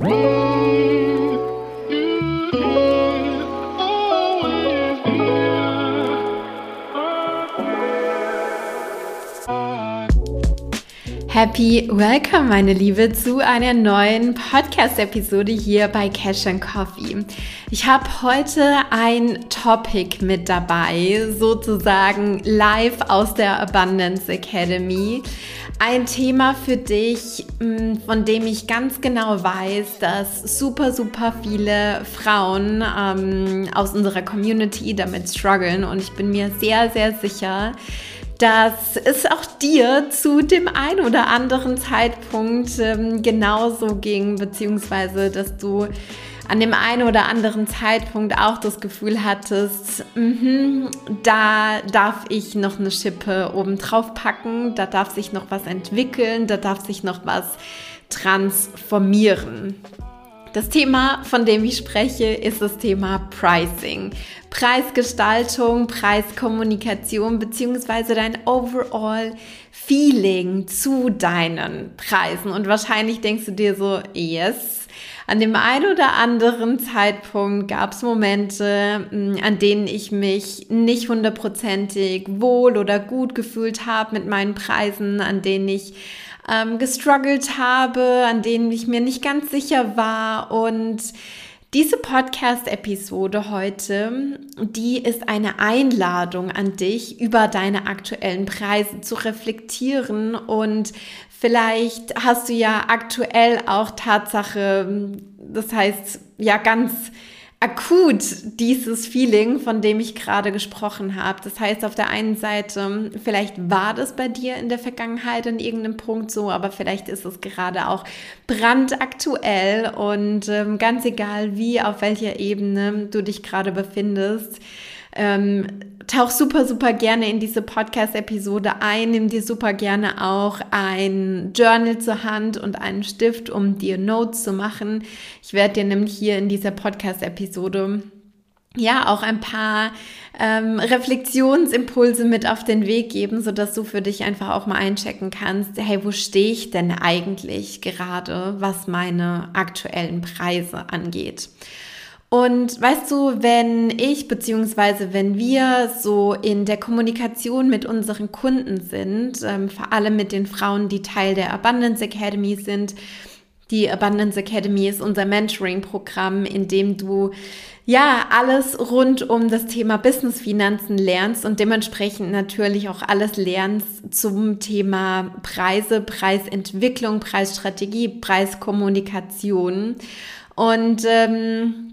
Whoa! Happy Welcome, meine Liebe, zu einer neuen Podcast-Episode hier bei Cash and Coffee. Ich habe heute ein Topic mit dabei, sozusagen live aus der Abundance Academy. Ein Thema für dich, mm, von dem ich ganz genau weiß, dass super, super viele Frauen ähm, aus unserer Community damit strugglen und ich bin mir sehr, sehr sicher, dass es auch dir zu dem einen oder anderen Zeitpunkt ähm, genauso ging, beziehungsweise dass du an dem einen oder anderen Zeitpunkt auch das Gefühl hattest, mh, da darf ich noch eine Schippe oben drauf packen, da darf sich noch was entwickeln, da darf sich noch was transformieren. Das Thema, von dem ich spreche, ist das Thema Pricing. Preisgestaltung, Preiskommunikation beziehungsweise dein Overall Feeling zu deinen Preisen. Und wahrscheinlich denkst du dir so, yes, an dem einen oder anderen Zeitpunkt gab es Momente, mm, an denen ich mich nicht hundertprozentig wohl oder gut gefühlt habe mit meinen Preisen, an denen ich ähm, gestruggelt habe, an denen ich mir nicht ganz sicher war. Und diese Podcast-Episode heute, die ist eine Einladung an dich, über deine aktuellen Preise zu reflektieren. Und vielleicht hast du ja aktuell auch Tatsache, das heißt ja ganz akut dieses Feeling, von dem ich gerade gesprochen habe. Das heißt, auf der einen Seite, vielleicht war das bei dir in der Vergangenheit an irgendeinem Punkt so, aber vielleicht ist es gerade auch brandaktuell und ähm, ganz egal, wie, auf welcher Ebene du dich gerade befindest. Ähm, tauch super, super gerne in diese Podcast-Episode ein. Nimm dir super gerne auch ein Journal zur Hand und einen Stift, um dir Notes zu machen. Ich werde dir nämlich hier in dieser Podcast-Episode ja auch ein paar ähm, Reflexionsimpulse mit auf den Weg geben, so dass du für dich einfach auch mal einchecken kannst, hey, wo stehe ich denn eigentlich gerade, was meine aktuellen Preise angeht? Und weißt du, wenn ich beziehungsweise wenn wir so in der Kommunikation mit unseren Kunden sind, ähm, vor allem mit den Frauen, die Teil der Abundance Academy sind, die Abundance Academy ist unser Mentoring-Programm, in dem du ja alles rund um das Thema Business-Finanzen lernst und dementsprechend natürlich auch alles lernst zum Thema Preise, Preisentwicklung, Preisstrategie, Preiskommunikation. Und ähm,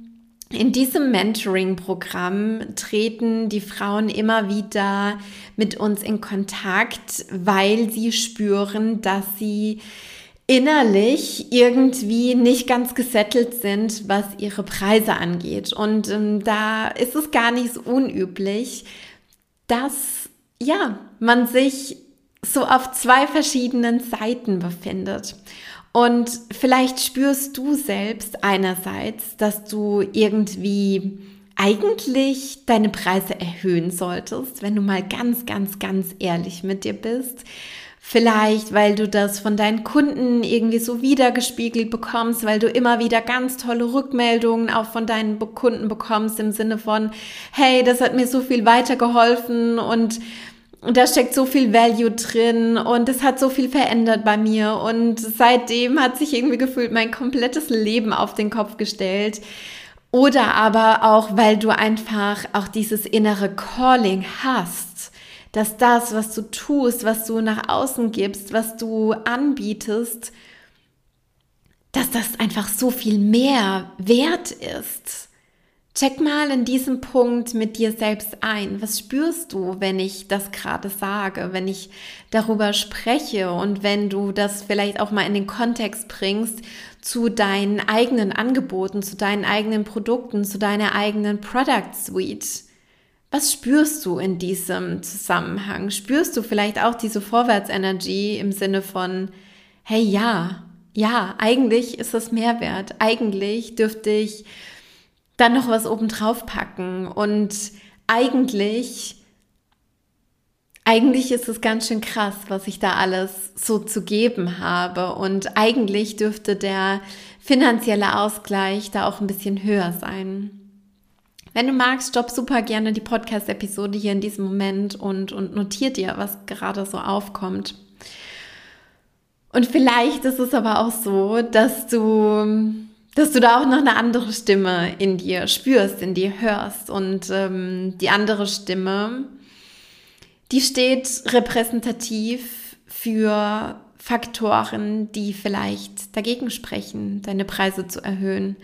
in diesem Mentoring-Programm treten die Frauen immer wieder mit uns in Kontakt, weil sie spüren, dass sie innerlich irgendwie nicht ganz gesettelt sind, was ihre Preise angeht. Und ähm, da ist es gar nicht so unüblich, dass ja, man sich so auf zwei verschiedenen Seiten befindet. Und vielleicht spürst du selbst einerseits, dass du irgendwie eigentlich deine Preise erhöhen solltest, wenn du mal ganz, ganz, ganz ehrlich mit dir bist. Vielleicht, weil du das von deinen Kunden irgendwie so wiedergespiegelt bekommst, weil du immer wieder ganz tolle Rückmeldungen auch von deinen Kunden bekommst im Sinne von, hey, das hat mir so viel weitergeholfen und und da steckt so viel Value drin und es hat so viel verändert bei mir. Und seitdem hat sich irgendwie gefühlt mein komplettes Leben auf den Kopf gestellt. Oder aber auch, weil du einfach auch dieses innere Calling hast, dass das, was du tust, was du nach außen gibst, was du anbietest, dass das einfach so viel mehr wert ist. Check mal in diesem Punkt mit dir selbst ein. Was spürst du, wenn ich das gerade sage, wenn ich darüber spreche und wenn du das vielleicht auch mal in den Kontext bringst zu deinen eigenen Angeboten, zu deinen eigenen Produkten, zu deiner eigenen Product Suite? Was spürst du in diesem Zusammenhang? Spürst du vielleicht auch diese Vorwärtsenergie im Sinne von, hey ja, ja, eigentlich ist das Mehrwert. Eigentlich dürfte ich dann noch was obendrauf packen und eigentlich eigentlich ist es ganz schön krass, was ich da alles so zu geben habe. Und eigentlich dürfte der finanzielle Ausgleich da auch ein bisschen höher sein. Wenn du magst, stopp super gerne die Podcast-Episode hier in diesem Moment und, und notier dir, was gerade so aufkommt. Und vielleicht ist es aber auch so, dass du, dass du da auch noch eine andere Stimme in dir spürst, in dir hörst. Und ähm, die andere Stimme, die steht repräsentativ für Faktoren, die vielleicht dagegen sprechen, deine Preise zu erhöhen.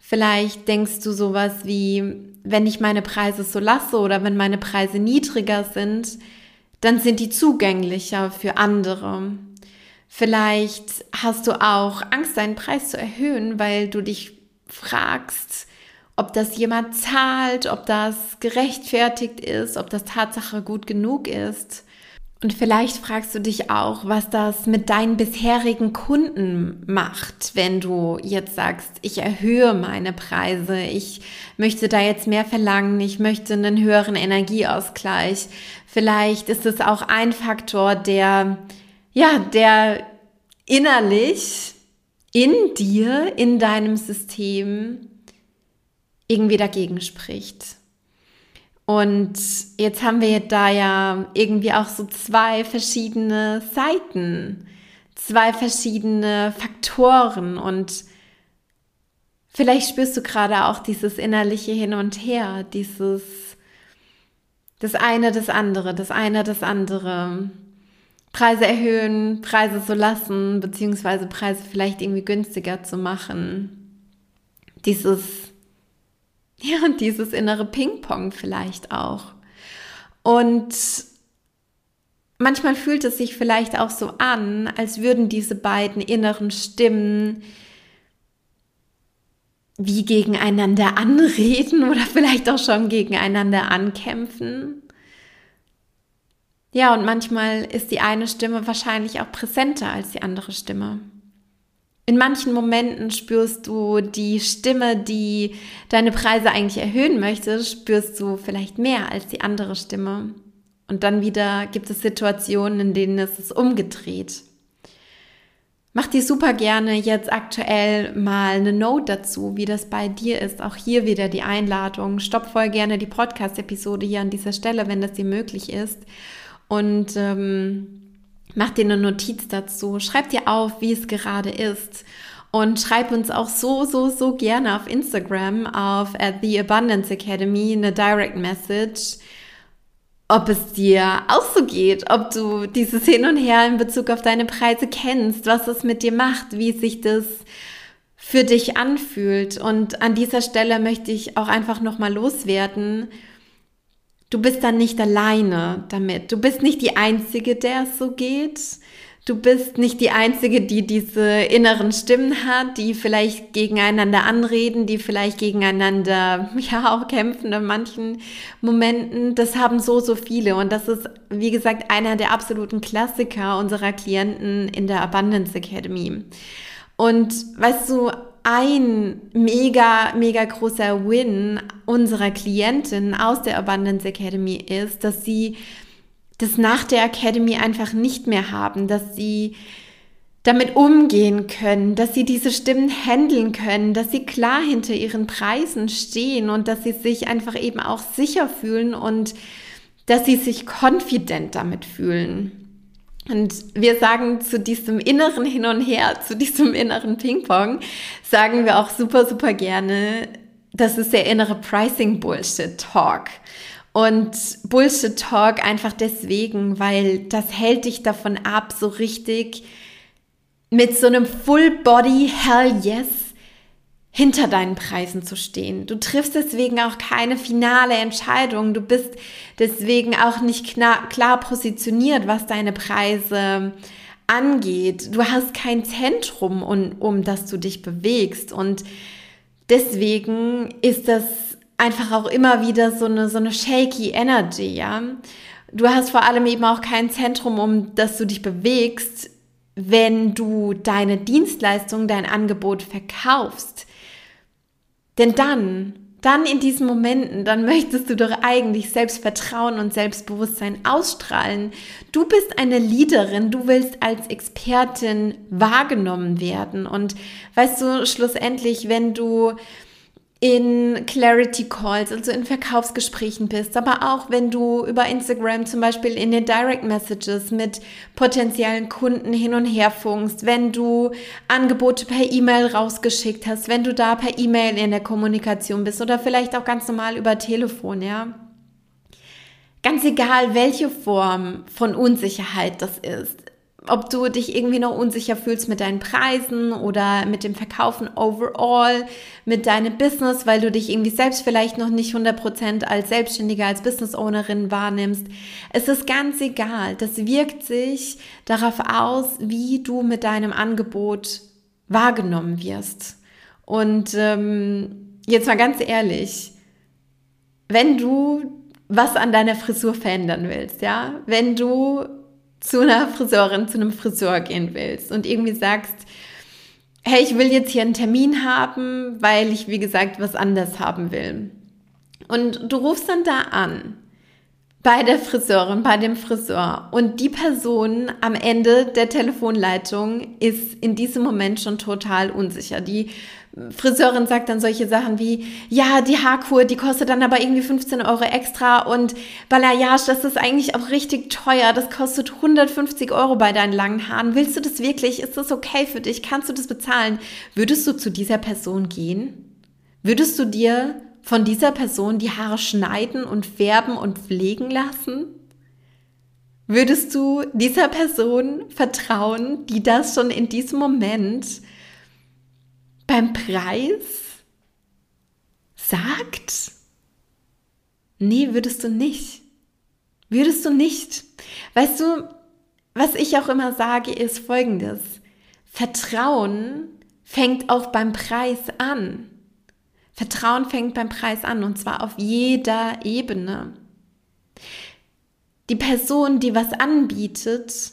Vielleicht denkst du sowas wie, wenn ich meine Preise so lasse oder wenn meine Preise niedriger sind, dann sind die zugänglicher für andere. Vielleicht hast du auch Angst, deinen Preis zu erhöhen, weil du dich fragst, ob das jemand zahlt, ob das gerechtfertigt ist, ob das Tatsache gut genug ist. Und vielleicht fragst du dich auch, was das mit deinen bisherigen Kunden macht, wenn du jetzt sagst, ich erhöhe meine Preise, ich möchte da jetzt mehr verlangen, ich möchte einen höheren Energieausgleich. Vielleicht ist es auch ein Faktor, der ja, der innerlich in dir, in deinem System irgendwie dagegen spricht. Und jetzt haben wir da ja irgendwie auch so zwei verschiedene Seiten, zwei verschiedene Faktoren und vielleicht spürst du gerade auch dieses innerliche Hin und Her, dieses das eine, das andere, das eine, das andere. Preise erhöhen, Preise so lassen, beziehungsweise Preise vielleicht irgendwie günstiger zu machen. Dieses, ja, dieses innere Ping-Pong vielleicht auch. Und manchmal fühlt es sich vielleicht auch so an, als würden diese beiden inneren Stimmen wie gegeneinander anreden oder vielleicht auch schon gegeneinander ankämpfen. Ja, und manchmal ist die eine Stimme wahrscheinlich auch präsenter als die andere Stimme. In manchen Momenten spürst du die Stimme, die deine Preise eigentlich erhöhen möchte, spürst du vielleicht mehr als die andere Stimme. Und dann wieder gibt es Situationen, in denen es ist umgedreht. Mach dir super gerne jetzt aktuell mal eine Note dazu, wie das bei dir ist. Auch hier wieder die Einladung. Stopp voll gerne die Podcast-Episode hier an dieser Stelle, wenn das dir möglich ist und ähm, mach dir eine Notiz dazu. Schreib dir auf, wie es gerade ist. Und schreib uns auch so, so, so gerne auf Instagram, auf at The Abundance Academy, eine Direct Message, ob es dir auch so geht, ob du dieses Hin und Her in Bezug auf deine Preise kennst, was es mit dir macht, wie sich das für dich anfühlt. Und an dieser Stelle möchte ich auch einfach nochmal loswerden, Du bist dann nicht alleine damit. Du bist nicht die Einzige, der es so geht. Du bist nicht die Einzige, die diese inneren Stimmen hat, die vielleicht gegeneinander anreden, die vielleicht gegeneinander ja auch kämpfen in manchen Momenten. Das haben so, so viele. Und das ist, wie gesagt, einer der absoluten Klassiker unserer Klienten in der Abundance Academy. Und weißt du, ein mega, mega großer Win unserer Klientin aus der Abundance Academy ist, dass sie das nach der Academy einfach nicht mehr haben, dass sie damit umgehen können, dass sie diese Stimmen handeln können, dass sie klar hinter ihren Preisen stehen und dass sie sich einfach eben auch sicher fühlen und dass sie sich confident damit fühlen. Und wir sagen zu diesem inneren Hin und Her, zu diesem inneren Ping-Pong, sagen wir auch super, super gerne, das ist der innere Pricing Bullshit Talk. Und Bullshit Talk einfach deswegen, weil das hält dich davon ab, so richtig mit so einem Full Body Hell Yes hinter deinen Preisen zu stehen. Du triffst deswegen auch keine finale Entscheidung. Du bist deswegen auch nicht klar, positioniert, was deine Preise angeht. Du hast kein Zentrum, um, um das du dich bewegst. Und deswegen ist das einfach auch immer wieder so eine, so eine shaky Energy, ja. Du hast vor allem eben auch kein Zentrum, um das du dich bewegst, wenn du deine Dienstleistung, dein Angebot verkaufst. Denn dann dann in diesen Momenten, dann möchtest du doch eigentlich Selbstvertrauen und Selbstbewusstsein ausstrahlen. Du bist eine Leaderin, du willst als Expertin wahrgenommen werden. Und weißt du, schlussendlich, wenn du in Clarity Calls, also in Verkaufsgesprächen bist, aber auch wenn du über Instagram zum Beispiel in den Direct Messages mit potenziellen Kunden hin und her funkst, wenn du Angebote per E-Mail rausgeschickt hast, wenn du da per E-Mail in der Kommunikation bist oder vielleicht auch ganz normal über Telefon, ja. Ganz egal, welche Form von Unsicherheit das ist ob du dich irgendwie noch unsicher fühlst mit deinen Preisen oder mit dem Verkaufen overall, mit deinem Business, weil du dich irgendwie selbst vielleicht noch nicht 100% als Selbstständiger, als Business Ownerin wahrnimmst. Es ist ganz egal. Das wirkt sich darauf aus, wie du mit deinem Angebot wahrgenommen wirst. Und ähm, jetzt mal ganz ehrlich, wenn du was an deiner Frisur verändern willst, ja, wenn du zu einer Friseurin, zu einem Friseur gehen willst und irgendwie sagst, hey, ich will jetzt hier einen Termin haben, weil ich, wie gesagt, was anders haben will. Und du rufst dann da an bei der Friseurin, bei dem Friseur. Und die Person am Ende der Telefonleitung ist in diesem Moment schon total unsicher. Die Friseurin sagt dann solche Sachen wie, ja, die Haarkur, die kostet dann aber irgendwie 15 Euro extra und Balayage, das ist eigentlich auch richtig teuer, das kostet 150 Euro bei deinen langen Haaren. Willst du das wirklich? Ist das okay für dich? Kannst du das bezahlen? Würdest du zu dieser Person gehen? Würdest du dir von dieser Person die Haare schneiden und färben und pflegen lassen? Würdest du dieser Person vertrauen, die das schon in diesem Moment beim Preis sagt? Nee, würdest du nicht. Würdest du nicht. Weißt du, was ich auch immer sage, ist folgendes. Vertrauen fängt auch beim Preis an. Vertrauen fängt beim Preis an und zwar auf jeder Ebene. Die Person, die was anbietet,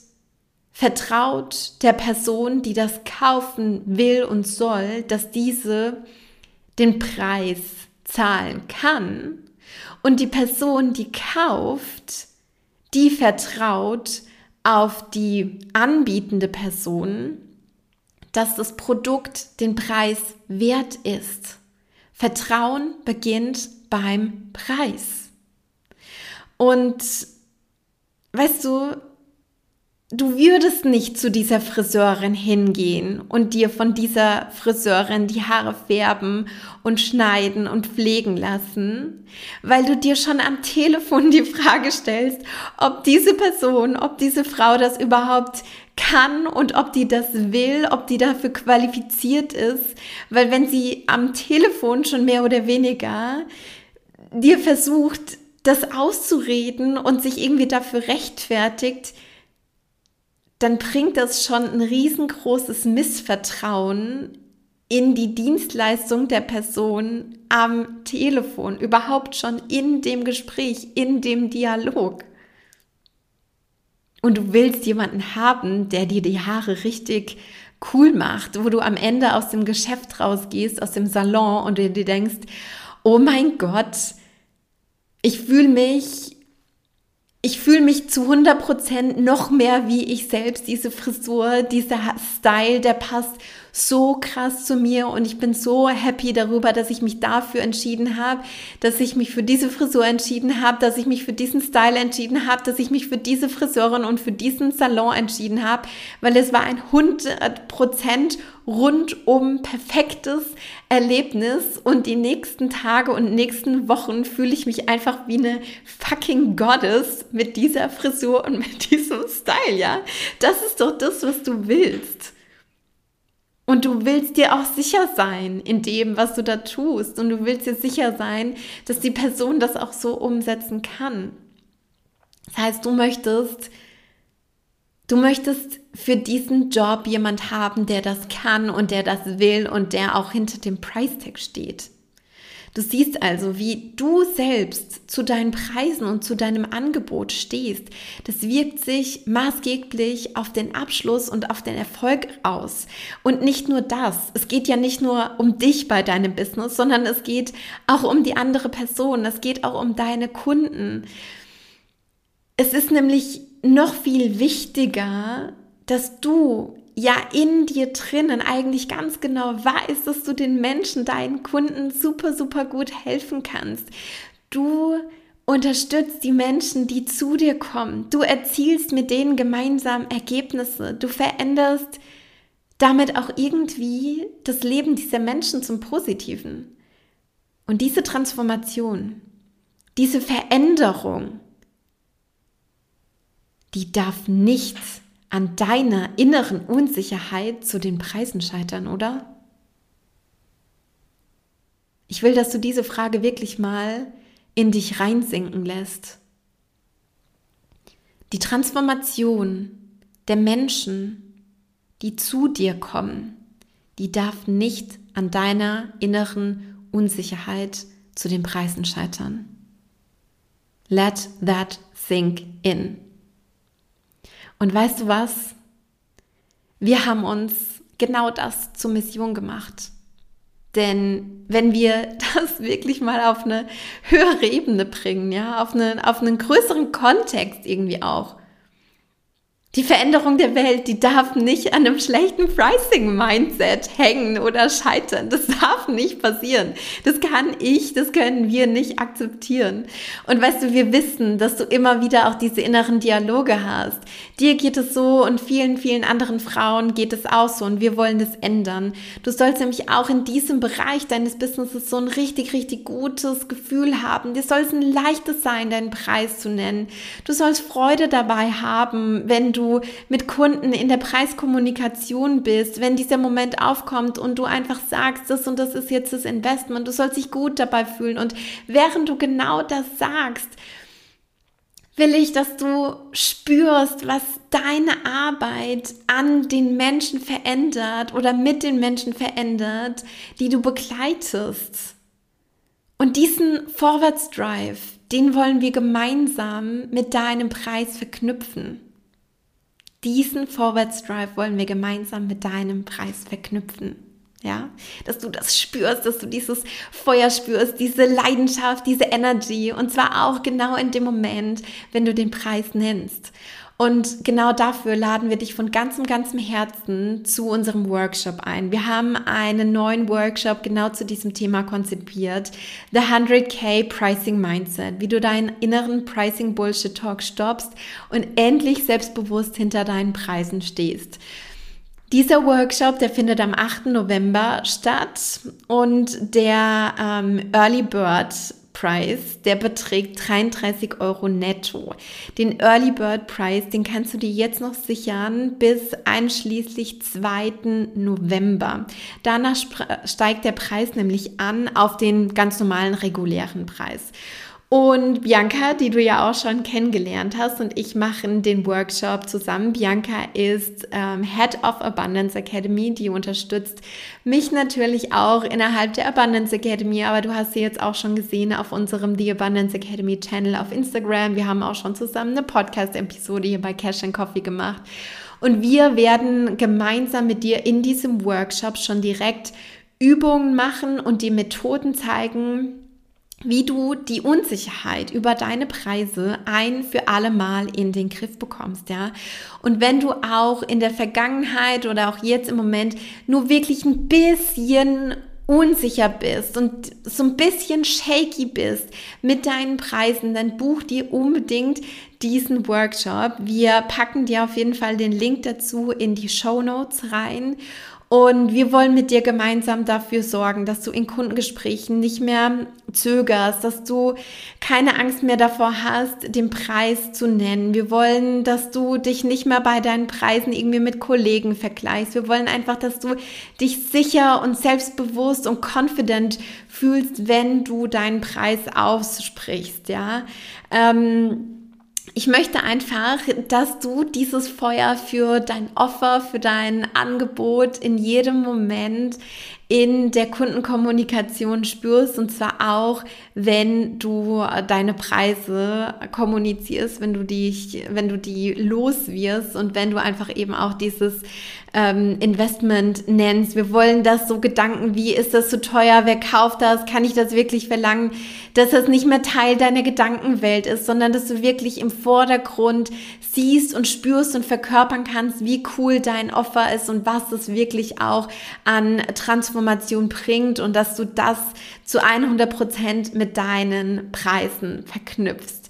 vertraut der Person, die das kaufen will und soll, dass diese den Preis zahlen kann. Und die Person, die kauft, die vertraut auf die anbietende Person, dass das Produkt den Preis wert ist. Vertrauen beginnt beim Preis. Und weißt du, du würdest nicht zu dieser Friseurin hingehen und dir von dieser Friseurin die Haare färben und schneiden und pflegen lassen, weil du dir schon am Telefon die Frage stellst, ob diese Person, ob diese Frau das überhaupt kann und ob die das will, ob die dafür qualifiziert ist, weil wenn sie am Telefon schon mehr oder weniger dir versucht, das auszureden und sich irgendwie dafür rechtfertigt, dann bringt das schon ein riesengroßes Missvertrauen in die Dienstleistung der Person am Telefon, überhaupt schon in dem Gespräch, in dem Dialog. Und du willst jemanden haben, der dir die Haare richtig cool macht, wo du am Ende aus dem Geschäft rausgehst, aus dem Salon und dir denkst, oh mein Gott, ich fühle mich ich fühle mich zu 100% noch mehr wie ich selbst. Diese Frisur, dieser Style, der passt so krass zu mir und ich bin so happy darüber, dass ich mich dafür entschieden habe, dass ich mich für diese Frisur entschieden habe, dass ich mich für diesen Style entschieden habe, dass ich mich für diese Friseurin und für diesen Salon entschieden habe, weil es war ein 100% rundum perfektes Erlebnis und die nächsten Tage und nächsten Wochen fühle ich mich einfach wie eine fucking Goddess mit dieser Frisur und mit diesem Style, ja? Das ist doch das, was du willst. Und du willst dir auch sicher sein in dem, was du da tust. Und du willst dir sicher sein, dass die Person das auch so umsetzen kann. Das heißt, du möchtest, du möchtest für diesen Job jemand haben, der das kann und der das will und der auch hinter dem Price Tag steht. Du siehst also, wie du selbst zu deinen Preisen und zu deinem Angebot stehst. Das wirkt sich maßgeblich auf den Abschluss und auf den Erfolg aus. Und nicht nur das. Es geht ja nicht nur um dich bei deinem Business, sondern es geht auch um die andere Person. Es geht auch um deine Kunden. Es ist nämlich noch viel wichtiger, dass du ja in dir drinnen eigentlich ganz genau weißt, dass du den Menschen, deinen Kunden super, super gut helfen kannst. Du unterstützt die Menschen, die zu dir kommen. Du erzielst mit denen gemeinsam Ergebnisse. Du veränderst damit auch irgendwie das Leben dieser Menschen zum Positiven. Und diese Transformation, diese Veränderung, die darf nicht an deiner inneren Unsicherheit zu den Preisen scheitern, oder? Ich will, dass du diese Frage wirklich mal in dich reinsinken lässt. Die Transformation der Menschen, die zu dir kommen, die darf nicht an deiner inneren Unsicherheit zu den Preisen scheitern. Let that sink in. Und weißt du was? Wir haben uns genau das zur Mission gemacht. Denn wenn wir das wirklich mal auf eine höhere Ebene bringen, ja, auf, eine, auf einen größeren Kontext irgendwie auch, die Veränderung der Welt, die darf nicht an einem schlechten Pricing-Mindset hängen oder scheitern. Das darf nicht passieren. Das kann ich, das können wir nicht akzeptieren. Und weißt du, wir wissen, dass du immer wieder auch diese inneren Dialoge hast. Dir geht es so und vielen, vielen anderen Frauen geht es auch so und wir wollen das ändern. Du sollst nämlich auch in diesem Bereich deines Businesses so ein richtig, richtig gutes Gefühl haben. Dir soll es ein leichtes sein, deinen Preis zu nennen. Du sollst Freude dabei haben, wenn du mit Kunden in der Preiskommunikation bist, wenn dieser Moment aufkommt und du einfach sagst, das und das ist jetzt das Investment, du sollst dich gut dabei fühlen und während du genau das sagst, will ich, dass du spürst, was deine Arbeit an den Menschen verändert oder mit den Menschen verändert, die du begleitest. Und diesen Forwards Drive, den wollen wir gemeinsam mit deinem Preis verknüpfen diesen Vorwärtsdrive wollen wir gemeinsam mit deinem Preis verknüpfen. Ja, dass du das spürst, dass du dieses Feuer spürst, diese Leidenschaft, diese Energy und zwar auch genau in dem Moment, wenn du den Preis nennst. Und genau dafür laden wir dich von ganzem, ganzem Herzen zu unserem Workshop ein. Wir haben einen neuen Workshop genau zu diesem Thema konzipiert. The 100k Pricing Mindset. Wie du deinen inneren Pricing Bullshit Talk stoppst und endlich selbstbewusst hinter deinen Preisen stehst. Dieser Workshop, der findet am 8. November statt und der ähm, Early Bird Price, der beträgt 33 Euro netto. Den Early Bird Price, den kannst du dir jetzt noch sichern bis einschließlich 2. November. Danach steigt der Preis nämlich an auf den ganz normalen regulären Preis. Und Bianca, die du ja auch schon kennengelernt hast, und ich machen den Workshop zusammen. Bianca ist ähm, Head of Abundance Academy, die unterstützt mich natürlich auch innerhalb der Abundance Academy, aber du hast sie jetzt auch schon gesehen auf unserem The Abundance Academy Channel auf Instagram. Wir haben auch schon zusammen eine Podcast-Episode hier bei Cash and Coffee gemacht. Und wir werden gemeinsam mit dir in diesem Workshop schon direkt Übungen machen und die Methoden zeigen, wie du die Unsicherheit über deine Preise ein für alle Mal in den Griff bekommst, ja. Und wenn du auch in der Vergangenheit oder auch jetzt im Moment nur wirklich ein bisschen unsicher bist und so ein bisschen shaky bist mit deinen Preisen, dann buch dir unbedingt diesen Workshop. Wir packen dir auf jeden Fall den Link dazu in die Show Notes rein und wir wollen mit dir gemeinsam dafür sorgen, dass du in Kundengesprächen nicht mehr zögerst, dass du keine Angst mehr davor hast, den Preis zu nennen. Wir wollen, dass du dich nicht mehr bei deinen Preisen irgendwie mit Kollegen vergleichst. Wir wollen einfach, dass du dich sicher und selbstbewusst und confident fühlst, wenn du deinen Preis aussprichst, ja. Ähm, ich möchte einfach, dass du dieses Feuer für dein Offer, für dein Angebot in jedem Moment in der Kundenkommunikation spürst und zwar auch, wenn du deine Preise kommunizierst, wenn du dich, wenn du die loswirst und wenn du einfach eben auch dieses ähm, Investment nennst. Wir wollen das so Gedanken wie, ist das zu teuer? Wer kauft das? Kann ich das wirklich verlangen? Dass das nicht mehr Teil deiner Gedankenwelt ist, sondern dass du wirklich im Vordergrund siehst und spürst und verkörpern kannst, wie cool dein Offer ist und was es wirklich auch an Transformation Transformation bringt und dass du das zu 100 Prozent mit deinen Preisen verknüpfst.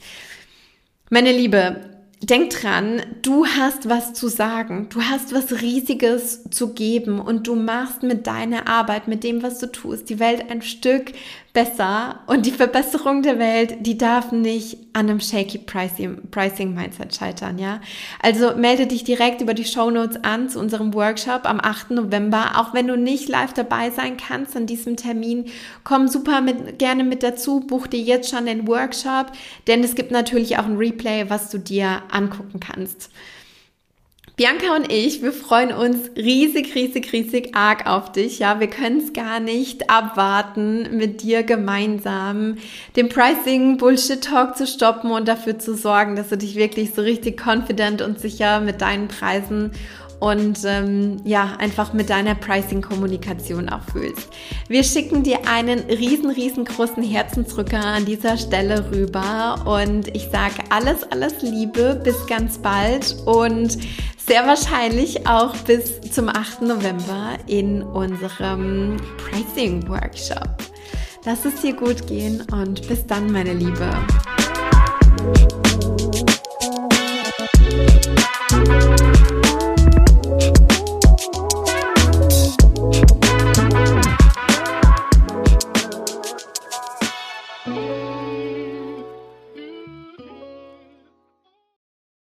Meine Liebe, denk dran, du hast was zu sagen, du hast was Riesiges zu geben und du machst mit deiner Arbeit, mit dem, was du tust, die Welt ein Stück besser und die Verbesserung der Welt, die darf nicht an einem shaky Pricing, Mindset scheitern, ja? Also melde dich direkt über die Show Notes an zu unserem Workshop am 8. November, auch wenn du nicht live dabei sein kannst an diesem Termin, komm super mit, gerne mit dazu, buch dir jetzt schon den Workshop, denn es gibt natürlich auch ein Replay, was du dir angucken kannst. Bianca und ich, wir freuen uns riesig, riesig, riesig arg auf dich. Ja, wir können es gar nicht abwarten, mit dir gemeinsam den Pricing Bullshit Talk zu stoppen und dafür zu sorgen, dass du dich wirklich so richtig confident und sicher mit deinen Preisen und ähm, ja, einfach mit deiner Pricing-Kommunikation auch fühlst. Wir schicken dir einen riesen, riesengroßen Herzensrücker an dieser Stelle rüber und ich sage alles, alles Liebe, bis ganz bald und sehr wahrscheinlich auch bis zum 8. November in unserem Pricing Workshop. Lass es dir gut gehen und bis dann, meine Liebe.